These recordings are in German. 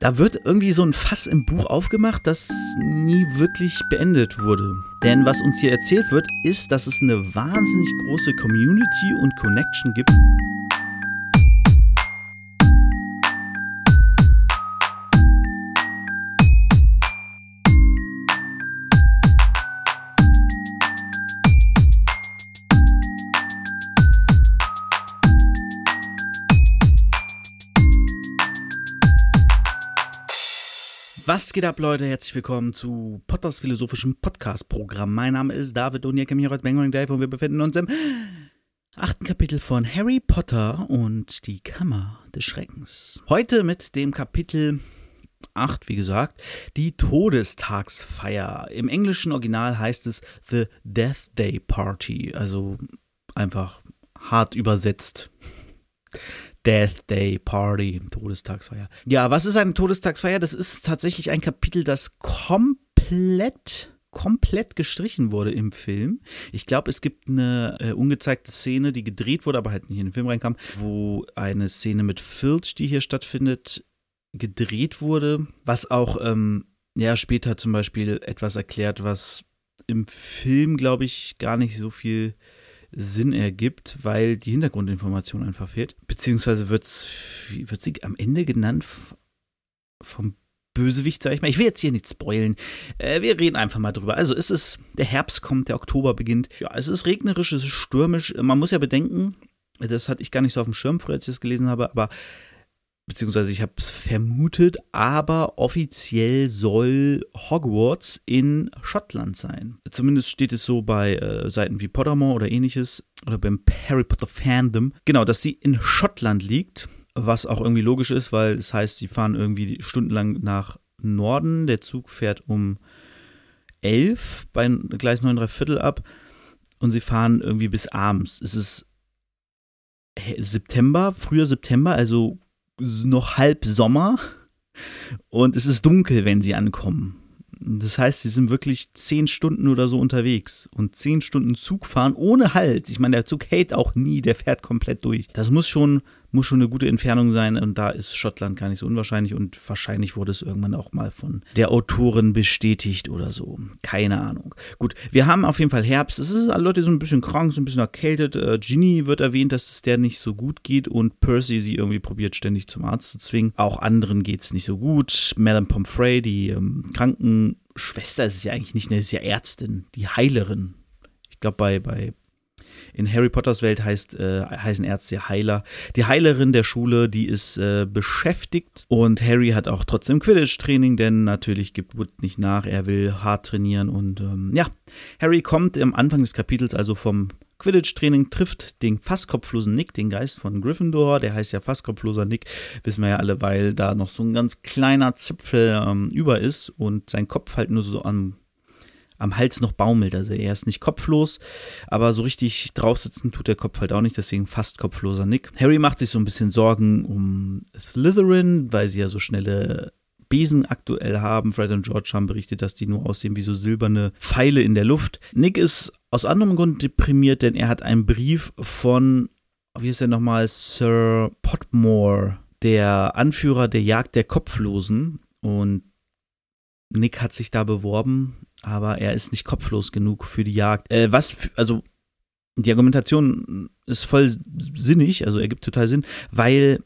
Da wird irgendwie so ein Fass im Buch aufgemacht, das nie wirklich beendet wurde. Denn was uns hier erzählt wird, ist, dass es eine wahnsinnig große Community und Connection gibt. Was geht ab, Leute? Herzlich willkommen zu Potters philosophischem Podcast-Programm. Mein Name ist David und ihr kennt mich heute Bangering Dave und wir befinden uns im achten Kapitel von Harry Potter und die Kammer des Schreckens. Heute mit dem Kapitel 8, wie gesagt, die Todestagsfeier. Im englischen Original heißt es The Death Day Party, also einfach hart übersetzt. Death Day Party, Todestagsfeier. Ja, was ist eine Todestagsfeier? Das ist tatsächlich ein Kapitel, das komplett komplett gestrichen wurde im Film. Ich glaube, es gibt eine äh, ungezeigte Szene, die gedreht wurde, aber halt nicht in den Film reinkam, wo eine Szene mit Filch, die hier stattfindet, gedreht wurde, was auch ähm, ja später zum Beispiel etwas erklärt, was im Film, glaube ich, gar nicht so viel Sinn ergibt, weil die Hintergrundinformation einfach fehlt. Beziehungsweise wird sie am Ende genannt vom Bösewicht, sag ich mal. Ich will jetzt hier nicht spoilen. Äh, wir reden einfach mal drüber. Also es ist, der Herbst kommt, der Oktober beginnt. Ja, es ist regnerisch, es ist stürmisch. Man muss ja bedenken, das hatte ich gar nicht so auf dem Schirm, als ich das gelesen habe, aber beziehungsweise ich habe es vermutet, aber offiziell soll Hogwarts in Schottland sein. Zumindest steht es so bei äh, Seiten wie Pottermore oder ähnliches oder beim Harry Potter Fandom. Genau, dass sie in Schottland liegt, was auch irgendwie logisch ist, weil es heißt, sie fahren irgendwie stundenlang nach Norden. Der Zug fährt um 11 bei Gleis 9 Viertel ab und sie fahren irgendwie bis abends. Es ist September, früher September, also noch halb Sommer und es ist dunkel, wenn sie ankommen. Das heißt, sie sind wirklich zehn Stunden oder so unterwegs und zehn Stunden Zug fahren ohne Halt. Ich meine, der Zug hält auch nie, der fährt komplett durch. Das muss schon muss schon eine gute Entfernung sein und da ist Schottland gar nicht so unwahrscheinlich und wahrscheinlich wurde es irgendwann auch mal von der Autorin bestätigt oder so. Keine Ahnung. Gut, wir haben auf jeden Fall Herbst. Es ist alle Leute so ein bisschen krank, so ein bisschen erkältet. Äh, Ginny wird erwähnt, dass es der nicht so gut geht und Percy sie irgendwie probiert ständig zum Arzt zu zwingen. Auch anderen geht es nicht so gut. Madame Pomfrey, die ähm, Krankenschwester, ist ja eigentlich nicht, ne, ist ja Ärztin, die Heilerin. Ich glaube, bei, bei in Harry Potters Welt heißt, äh, heißen Ärzte Heiler. Die Heilerin der Schule, die ist äh, beschäftigt und Harry hat auch trotzdem Quidditch-Training, denn natürlich gibt Wood nicht nach, er will hart trainieren und ähm, ja, Harry kommt am Anfang des Kapitels also vom Quidditch-Training trifft den fast kopflosen Nick, den Geist von Gryffindor. Der heißt ja fast kopfloser Nick, wissen wir ja alle, weil da noch so ein ganz kleiner Zipfel ähm, über ist und sein Kopf halt nur so am am Hals noch baumelt. Also er ist nicht kopflos, aber so richtig draufsitzen tut der Kopf halt auch nicht, deswegen fast kopfloser Nick. Harry macht sich so ein bisschen Sorgen um Slytherin, weil sie ja so schnelle Besen aktuell haben. Fred und George haben berichtet, dass die nur aussehen wie so silberne Pfeile in der Luft. Nick ist aus anderem Grund deprimiert, denn er hat einen Brief von, wie ist er nochmal, Sir Potmore, der Anführer der Jagd der Kopflosen. Und Nick hat sich da beworben aber er ist nicht kopflos genug für die Jagd. Äh, was, also die Argumentation ist voll sinnig, also ergibt total Sinn, weil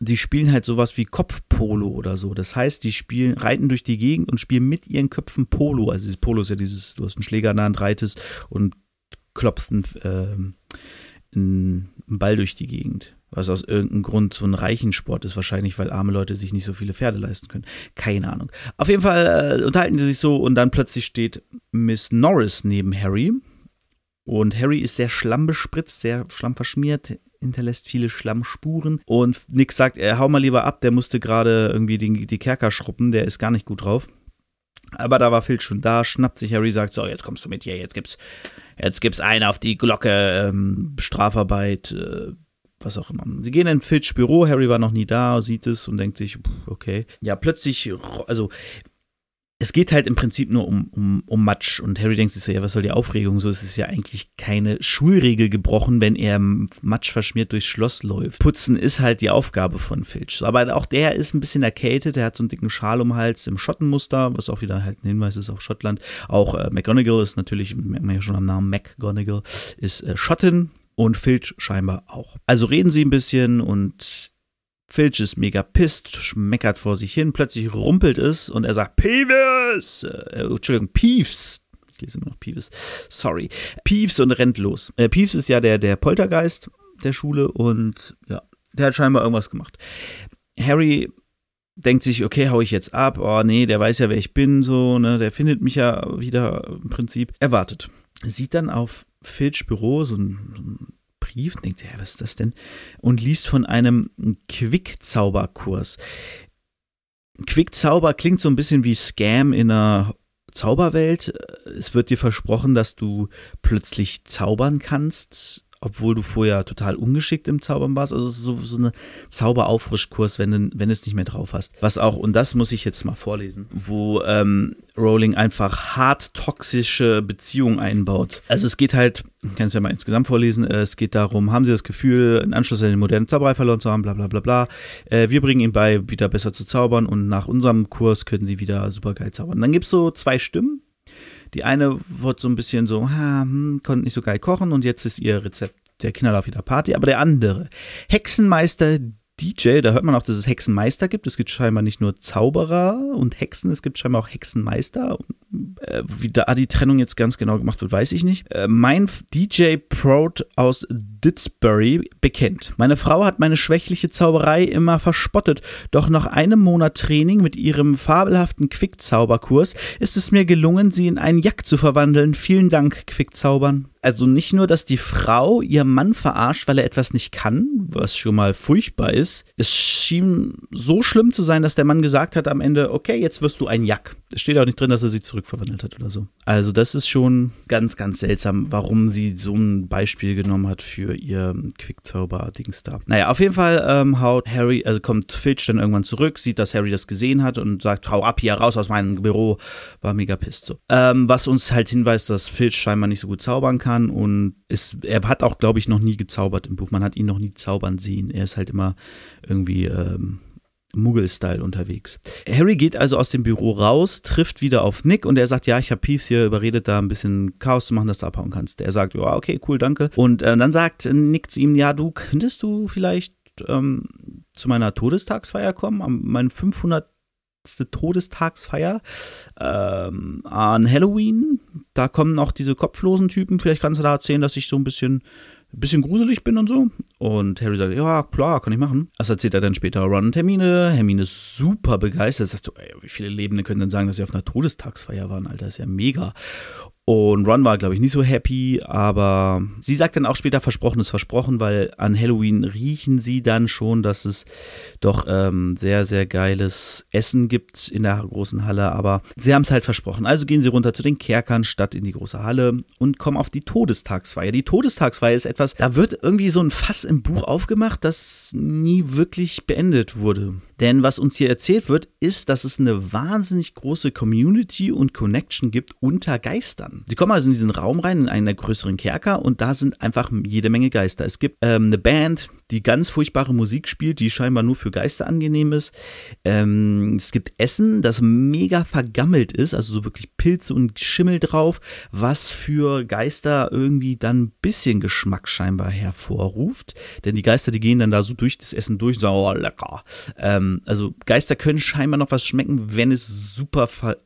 die spielen halt sowas wie Kopfpolo oder so. Das heißt, die spielen, reiten durch die Gegend und spielen mit ihren Köpfen Polo. Also dieses Polo ist ja dieses, du hast einen Schläger in der Hand, reitest und klopfst einen, äh, einen Ball durch die Gegend was aus irgendeinem Grund so ein Reichensport ist, wahrscheinlich, weil arme Leute sich nicht so viele Pferde leisten können. Keine Ahnung. Auf jeden Fall äh, unterhalten die sich so und dann plötzlich steht Miss Norris neben Harry. Und Harry ist sehr schlammbespritzt, sehr schlammverschmiert, hinterlässt viele Schlammspuren. Und Nick sagt, er hau mal lieber ab, der musste gerade irgendwie die, die Kerker schruppen, der ist gar nicht gut drauf. Aber da war Phil schon da, schnappt sich Harry, sagt, so, jetzt kommst du mit hier, jetzt gibt's, jetzt gibt's einen auf die Glocke, ähm, Strafarbeit, äh, was auch immer. Sie gehen in Filch Büro, Harry war noch nie da, sieht es und denkt sich, okay. Ja, plötzlich, also es geht halt im Prinzip nur um, um, um Matsch. Und Harry denkt sich so, ja, was soll die Aufregung? So ist es ja eigentlich keine Schulregel gebrochen, wenn er Matsch verschmiert durchs Schloss läuft. Putzen ist halt die Aufgabe von Filch. Aber auch der ist ein bisschen erkältet. Er hat so einen dicken Schal um den Hals im Schottenmuster, was auch wieder halt ein Hinweis ist auf Schottland. Auch äh, McGonagall ist natürlich, merkt man ja schon am Namen McGonagall, ist äh, Schottin und Filch scheinbar auch. Also reden sie ein bisschen und Filch ist mega pisst, schmeckert vor sich hin, plötzlich rumpelt es und er sagt Peeves! Äh, Entschuldigung, Peeves. Ich lese immer noch Peeves. Sorry. Peeves und rennt los. Äh, Peeves ist ja der, der Poltergeist der Schule und ja, der hat scheinbar irgendwas gemacht. Harry denkt sich, okay, hau ich jetzt ab. Oh nee, der weiß ja, wer ich bin, so, ne, der findet mich ja wieder im Prinzip. Er wartet. Sieht dann auf Filch Büro so ein, so ein Brief, denkt er, was ist das denn? Und liest von einem Quickzauberkurs. Quickzauber klingt so ein bisschen wie Scam in einer Zauberwelt. Es wird dir versprochen, dass du plötzlich zaubern kannst obwohl du vorher total ungeschickt im Zaubern warst. Also so, so eine Zauberauffrischkurs, wenn du wenn es nicht mehr drauf hast. Was auch, und das muss ich jetzt mal vorlesen, wo ähm, Rowling einfach hart toxische Beziehungen einbaut. Also es geht halt, ich kann es ja mal insgesamt vorlesen, äh, es geht darum, haben sie das Gefühl, einen Anschluss an den modernen Zauberei verloren zu haben, bla bla bla bla. Äh, wir bringen ihnen bei, wieder besser zu zaubern und nach unserem Kurs können sie wieder super geil zaubern. Dann gibt es so zwei Stimmen, die eine wird so ein bisschen so, ha, hm, konnte nicht so geil kochen und jetzt ist ihr Rezept der Kinderlauf wieder Party. Aber der andere, Hexenmeister DJ, da hört man auch, dass es Hexenmeister gibt. Es gibt scheinbar nicht nur Zauberer und Hexen, es gibt scheinbar auch Hexenmeister. Äh, wie da die Trennung jetzt ganz genau gemacht wird, weiß ich nicht. Äh, mein DJ Proud aus Didsbury bekennt. Meine Frau hat meine schwächliche Zauberei immer verspottet, doch nach einem Monat Training mit ihrem fabelhaften Quickzauberkurs ist es mir gelungen, sie in einen Jack zu verwandeln. Vielen Dank, Quickzaubern also nicht nur, dass die Frau ihren Mann verarscht, weil er etwas nicht kann, was schon mal furchtbar ist. Es schien so schlimm zu sein, dass der Mann gesagt hat am Ende, okay, jetzt wirst du ein Jack. Es steht auch nicht drin, dass er sie zurückverwandelt hat oder so. Also das ist schon ganz, ganz seltsam, warum sie so ein Beispiel genommen hat für ihr Quickzauber-Dings da. Naja, auf jeden Fall ähm, haut Harry, also kommt Filch dann irgendwann zurück, sieht, dass Harry das gesehen hat und sagt, hau ab hier, raus aus meinem Büro. War mega pisst so. Ähm, was uns halt hinweist, dass Filch scheinbar nicht so gut zaubern kann kann und ist, er hat auch, glaube ich, noch nie gezaubert im Buch. Man hat ihn noch nie zaubern sehen. Er ist halt immer irgendwie ähm, Muggel-Style unterwegs. Harry geht also aus dem Büro raus, trifft wieder auf Nick und er sagt, ja, ich habe Peeves hier überredet, da ein bisschen Chaos zu machen, dass du abhauen kannst. Er sagt, ja, okay, cool, danke. Und äh, dann sagt Nick zu ihm, ja, du könntest du vielleicht ähm, zu meiner Todestagsfeier kommen, am meinem 500 Todestagsfeier ähm, an Halloween. Da kommen auch diese kopflosen Typen. Vielleicht kannst du da erzählen, dass ich so ein bisschen, bisschen gruselig bin und so. Und Harry sagt, ja, klar, kann ich machen. Das erzählt er dann später Ron und Hermine. Hermine ist super begeistert. Sagt so, ey, wie viele Lebende können denn sagen, dass sie auf einer Todestagsfeier waren? Alter, ist ja mega. Und Ron war, glaube ich, nicht so happy, aber sie sagt dann auch später, versprochen ist versprochen, weil an Halloween riechen sie dann schon, dass es doch ähm, sehr, sehr geiles Essen gibt in der großen Halle, aber sie haben es halt versprochen. Also gehen sie runter zu den Kerkern statt in die große Halle und kommen auf die Todestagsfeier. Die Todestagsfeier ist etwas, da wird irgendwie so ein Fass im Buch aufgemacht, das nie wirklich beendet wurde. Denn was uns hier erzählt wird, ist, dass es eine wahnsinnig große Community und Connection gibt unter Geistern. Sie kommen also in diesen Raum rein, in einen der größeren Kerker und da sind einfach jede Menge Geister. Es gibt ähm, eine Band, die ganz furchtbare Musik spielt, die scheinbar nur für Geister angenehm ist. Ähm, es gibt Essen, das mega vergammelt ist, also so wirklich Pilze und Schimmel drauf, was für Geister irgendwie dann ein bisschen Geschmack scheinbar hervorruft. Denn die Geister, die gehen dann da so durch das Essen durch und sagen, oh, lecker. Ähm, also Geister können scheinbar noch was schmecken, wenn es super ver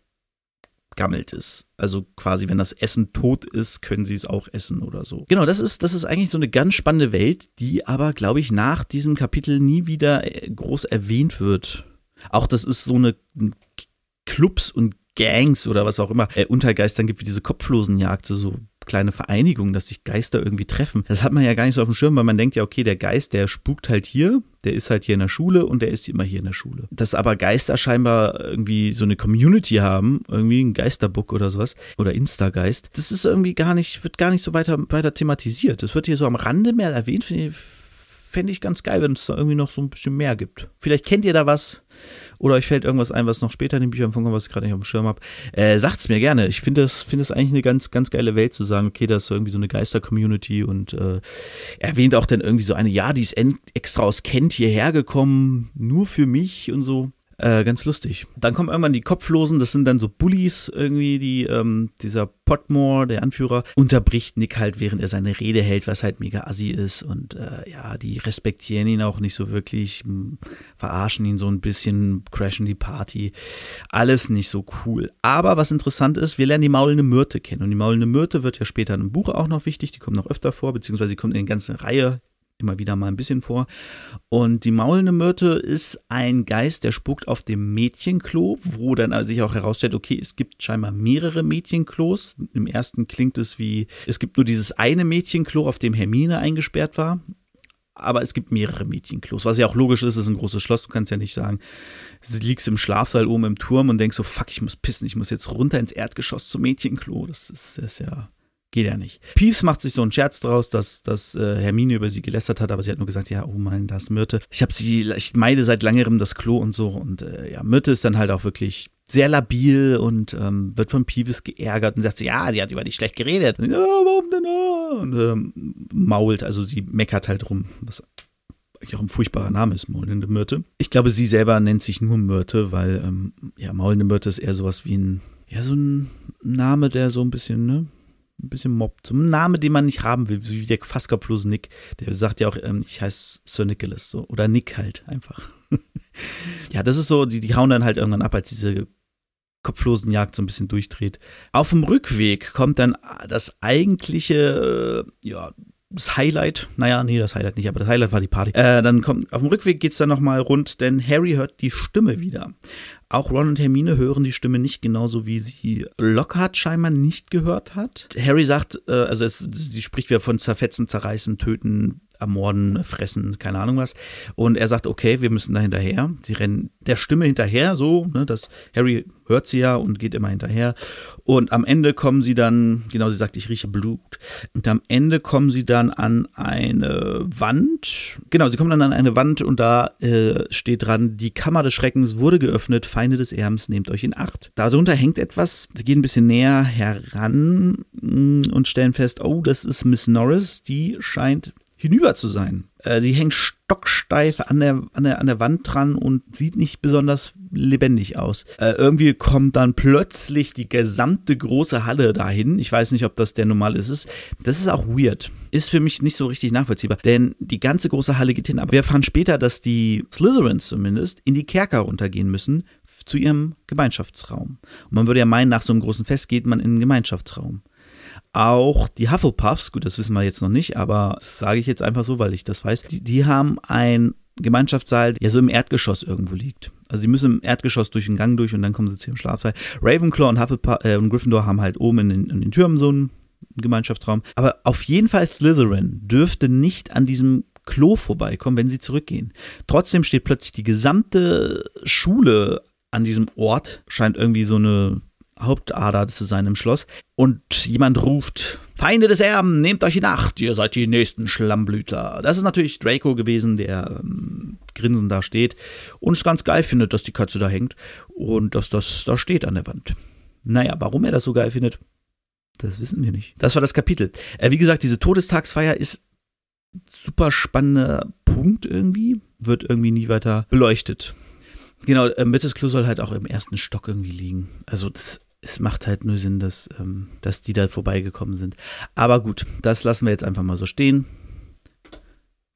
gammelt ist. Also quasi, wenn das Essen tot ist, können sie es auch essen oder so. Genau, das ist, das ist eigentlich so eine ganz spannende Welt, die aber, glaube ich, nach diesem Kapitel nie wieder äh, groß erwähnt wird. Auch das ist so eine Clubs und Gangs oder was auch immer äh, Untergeistern gibt, wie diese Kopflosenjagd, so, kleine Vereinigung, dass sich Geister irgendwie treffen. Das hat man ja gar nicht so auf dem Schirm, weil man denkt ja, okay, der Geist, der spukt halt hier, der ist halt hier in der Schule und der ist immer hier in der Schule. Dass aber Geister scheinbar irgendwie so eine Community haben, irgendwie ein Geisterbook oder sowas oder Instageist, das ist irgendwie gar nicht, wird gar nicht so weiter, weiter thematisiert. Das wird hier so am Rande mehr erwähnt, finde ich, ich ganz geil, wenn es da irgendwie noch so ein bisschen mehr gibt. Vielleicht kennt ihr da was oder euch fällt irgendwas ein, was noch später in den Büchern vorkommt, was ich gerade nicht auf dem Schirm habe, äh, sagt's mir gerne. Ich finde das, finde das eigentlich eine ganz, ganz geile Welt zu sagen, okay, das ist irgendwie so eine Geister-Community und äh, erwähnt auch dann irgendwie so eine, ja, die ist extra aus Kent hierher gekommen, nur für mich und so. Äh, ganz lustig. Dann kommen irgendwann die Kopflosen, das sind dann so Bullies irgendwie, die ähm, dieser Potmore, der Anführer, unterbricht Nick halt, während er seine Rede hält, was halt mega assi ist und äh, ja, die respektieren ihn auch nicht so wirklich, verarschen ihn so ein bisschen, crashen die Party. Alles nicht so cool. Aber was interessant ist, wir lernen die maulende Myrte kennen und die maulende Myrte wird ja später in einem Buch auch noch wichtig, die kommt noch öfter vor, beziehungsweise die kommt in eine ganze Reihe immer wieder mal ein bisschen vor. Und die maulende Myrte ist ein Geist, der spukt auf dem Mädchenklo, wo dann sich auch herausstellt, okay, es gibt scheinbar mehrere Mädchenklos. Im ersten klingt es wie, es gibt nur dieses eine Mädchenklo, auf dem Hermine eingesperrt war. Aber es gibt mehrere Mädchenklos, was ja auch logisch ist, es ist ein großes Schloss, du kannst ja nicht sagen, du liegst im Schlafsaal oben im Turm und denkst so, fuck, ich muss pissen, ich muss jetzt runter ins Erdgeschoss zum Mädchenklo. Das ist, das ist ja Geht ja nicht. Peeves macht sich so einen Scherz draus, dass, dass äh, Hermine über sie gelästert hat, aber sie hat nur gesagt, ja, oh mein, das Myrte. Ich habe sie, ich meide seit längerem das Klo und so. Und äh, ja, Myrte ist dann halt auch wirklich sehr labil und ähm, wird von Peeves geärgert und sagt, ja, die hat über dich schlecht geredet. Und, ja, warum denn? Und ähm, mault, also sie meckert halt rum, was eigentlich auch ein furchtbarer Name ist, maulende Myrte. Ich glaube, sie selber nennt sich nur Myrte, weil ähm, ja, maulende Myrte ist eher sowas wie ein, ja, so ein Name, der so ein bisschen, ne, ein bisschen mobbt. Ein Name, den man nicht haben will, wie der fast kopflose Nick. Der sagt ja auch, ähm, ich heiße Sir Nicholas so. Oder Nick halt einfach. ja, das ist so, die, die hauen dann halt irgendwann ab, als diese kopflosen Jagd so ein bisschen durchdreht. Auf dem Rückweg kommt dann das eigentliche, äh, ja, das Highlight, naja, nee, das Highlight nicht, aber das Highlight war die Party. Äh, dann kommt, auf dem Rückweg geht es dann nochmal rund, denn Harry hört die Stimme wieder. Auch Ron und Hermine hören die Stimme nicht, genauso wie sie Lockhart scheinbar nicht gehört hat. Harry sagt, äh, also es, sie spricht wieder von zerfetzen, zerreißen, töten, ermorden, fressen, keine Ahnung was. Und er sagt, okay, wir müssen da hinterher. Sie rennen der Stimme hinterher, so, ne, dass Harry hört sie ja und geht immer hinterher. Und am Ende kommen sie dann, genau, sie sagt, ich rieche Blut. Und am Ende kommen sie dann an eine Wand. Genau, sie kommen dann an eine Wand und da äh, steht dran, die Kammer des Schreckens wurde geöffnet, Feinde des Erbens, nehmt euch in Acht. Darunter hängt etwas, sie gehen ein bisschen näher heran mm, und stellen fest, oh, das ist Miss Norris, die scheint hinüber zu sein. Äh, die hängt stocksteif an der, an, der, an der Wand dran und sieht nicht besonders lebendig aus. Äh, irgendwie kommt dann plötzlich die gesamte große Halle dahin. Ich weiß nicht, ob das der normale ist. Das ist auch weird. Ist für mich nicht so richtig nachvollziehbar. Denn die ganze große Halle geht hin. Aber wir erfahren später, dass die Slytherins zumindest in die Kerker runtergehen müssen zu ihrem Gemeinschaftsraum. Und man würde ja meinen, nach so einem großen Fest geht man in den Gemeinschaftsraum. Auch die Hufflepuffs, gut, das wissen wir jetzt noch nicht, aber das sage ich jetzt einfach so, weil ich das weiß, die, die haben ein Gemeinschaftssaal, der so im Erdgeschoss irgendwo liegt. Also sie müssen im Erdgeschoss durch den Gang durch und dann kommen sie zu ihrem Schlafsaal. Ravenclaw und Hufflepuff äh, und Gryffindor haben halt oben in den, in den Türmen so einen Gemeinschaftsraum. Aber auf jeden Fall Slytherin dürfte nicht an diesem Klo vorbeikommen, wenn sie zurückgehen. Trotzdem steht plötzlich die gesamte Schule an diesem Ort, scheint irgendwie so eine Hauptader zu sein im Schloss. Und jemand ruft, Feinde des Erben, nehmt euch in Acht, ihr seid die nächsten Schlammblüter. Das ist natürlich Draco gewesen, der ähm, grinsend da steht und es ganz geil findet, dass die Katze da hängt und dass das da steht an der Wand. Naja, warum er das so geil findet, das wissen wir nicht. Das war das Kapitel. Äh, wie gesagt, diese Todestagsfeier ist super spannender Punkt irgendwie, wird irgendwie nie weiter beleuchtet. Genau, äh, Mittes Klo soll halt auch im ersten Stock irgendwie liegen. Also das es macht halt nur Sinn, dass, ähm, dass die da vorbeigekommen sind. Aber gut, das lassen wir jetzt einfach mal so stehen.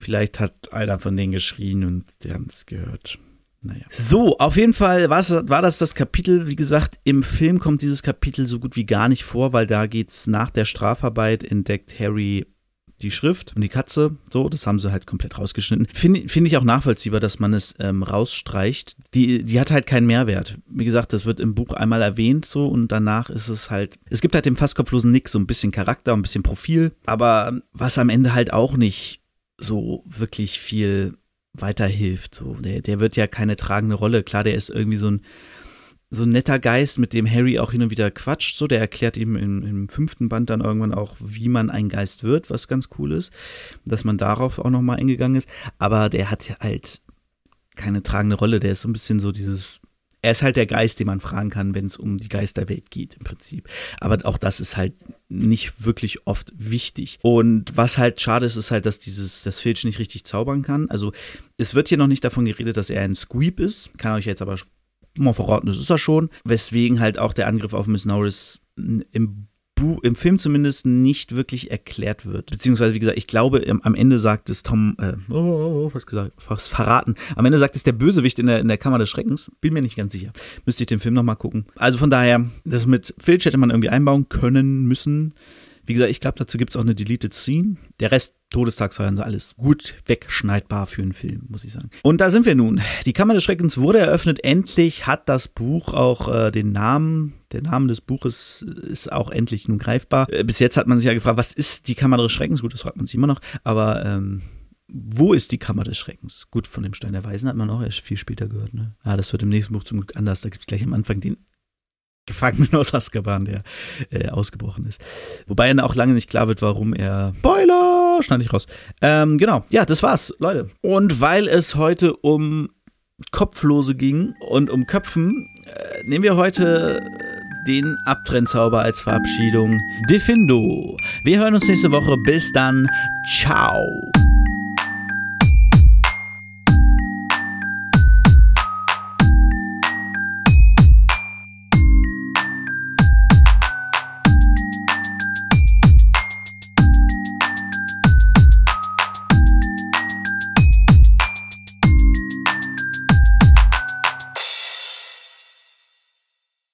Vielleicht hat einer von denen geschrien und die haben es gehört. Naja. So, auf jeden Fall war das das Kapitel. Wie gesagt, im Film kommt dieses Kapitel so gut wie gar nicht vor, weil da geht es nach der Strafarbeit, entdeckt Harry die Schrift und die Katze, so, das haben sie halt komplett rausgeschnitten. Finde find ich auch nachvollziehbar, dass man es ähm, rausstreicht. Die, die hat halt keinen Mehrwert. Wie gesagt, das wird im Buch einmal erwähnt, so, und danach ist es halt, es gibt halt dem fasskopflosen Nick so ein bisschen Charakter, ein bisschen Profil, aber was am Ende halt auch nicht so wirklich viel weiterhilft. So, der, der wird ja keine tragende Rolle. Klar, der ist irgendwie so ein so ein netter Geist, mit dem Harry auch hin und wieder quatscht. So, der erklärt ihm im, im, fünften Band dann irgendwann auch, wie man ein Geist wird, was ganz cool ist, dass man darauf auch nochmal eingegangen ist. Aber der hat halt keine tragende Rolle. Der ist so ein bisschen so dieses er ist halt der Geist, den man fragen kann, wenn es um die Geisterwelt geht im Prinzip. Aber auch das ist halt nicht wirklich oft wichtig. Und was halt schade ist, ist halt, dass dieses, das Filch nicht richtig zaubern kann. Also es wird hier noch nicht davon geredet, dass er ein Squeep ist. Kann euch jetzt aber mal verraten, das ist er schon. Weswegen halt auch der Angriff auf Miss Norris im im Film zumindest nicht wirklich erklärt wird. Beziehungsweise, wie gesagt, ich glaube, am Ende sagt es Tom, äh, oh, oh, oh, was gesagt, was verraten. Am Ende sagt es der Bösewicht in der, in der Kammer des Schreckens. Bin mir nicht ganz sicher. Müsste ich den Film nochmal gucken. Also von daher, das mit Filch hätte man irgendwie einbauen können, müssen. Wie gesagt, ich glaube, dazu gibt es auch eine Deleted Scene. Der Rest, Todestagsfeiern, so alles gut wegschneidbar für einen Film, muss ich sagen. Und da sind wir nun. Die Kammer des Schreckens wurde eröffnet. Endlich hat das Buch auch äh, den Namen. Der Name des Buches ist auch endlich nun greifbar. Äh, bis jetzt hat man sich ja gefragt, was ist die Kammer des Schreckens? Gut, das fragt man sich immer noch. Aber ähm, wo ist die Kammer des Schreckens? Gut, von dem Stein der Weisen hat man auch erst viel später gehört. Ne? Ja, das wird im nächsten Buch zum Glück anders. Da gibt es gleich am Anfang den Gefangenen aus Azkaban, der äh, ausgebrochen ist. Wobei dann auch lange nicht klar wird, warum er. Spoiler! Schneide ich raus. Ähm, genau, ja, das war's, Leute. Und weil es heute um Kopflose ging und um Köpfen, äh, nehmen wir heute den Abtrennzauber als Verabschiedung. Defindo. Wir hören uns nächste Woche. Bis dann. Ciao.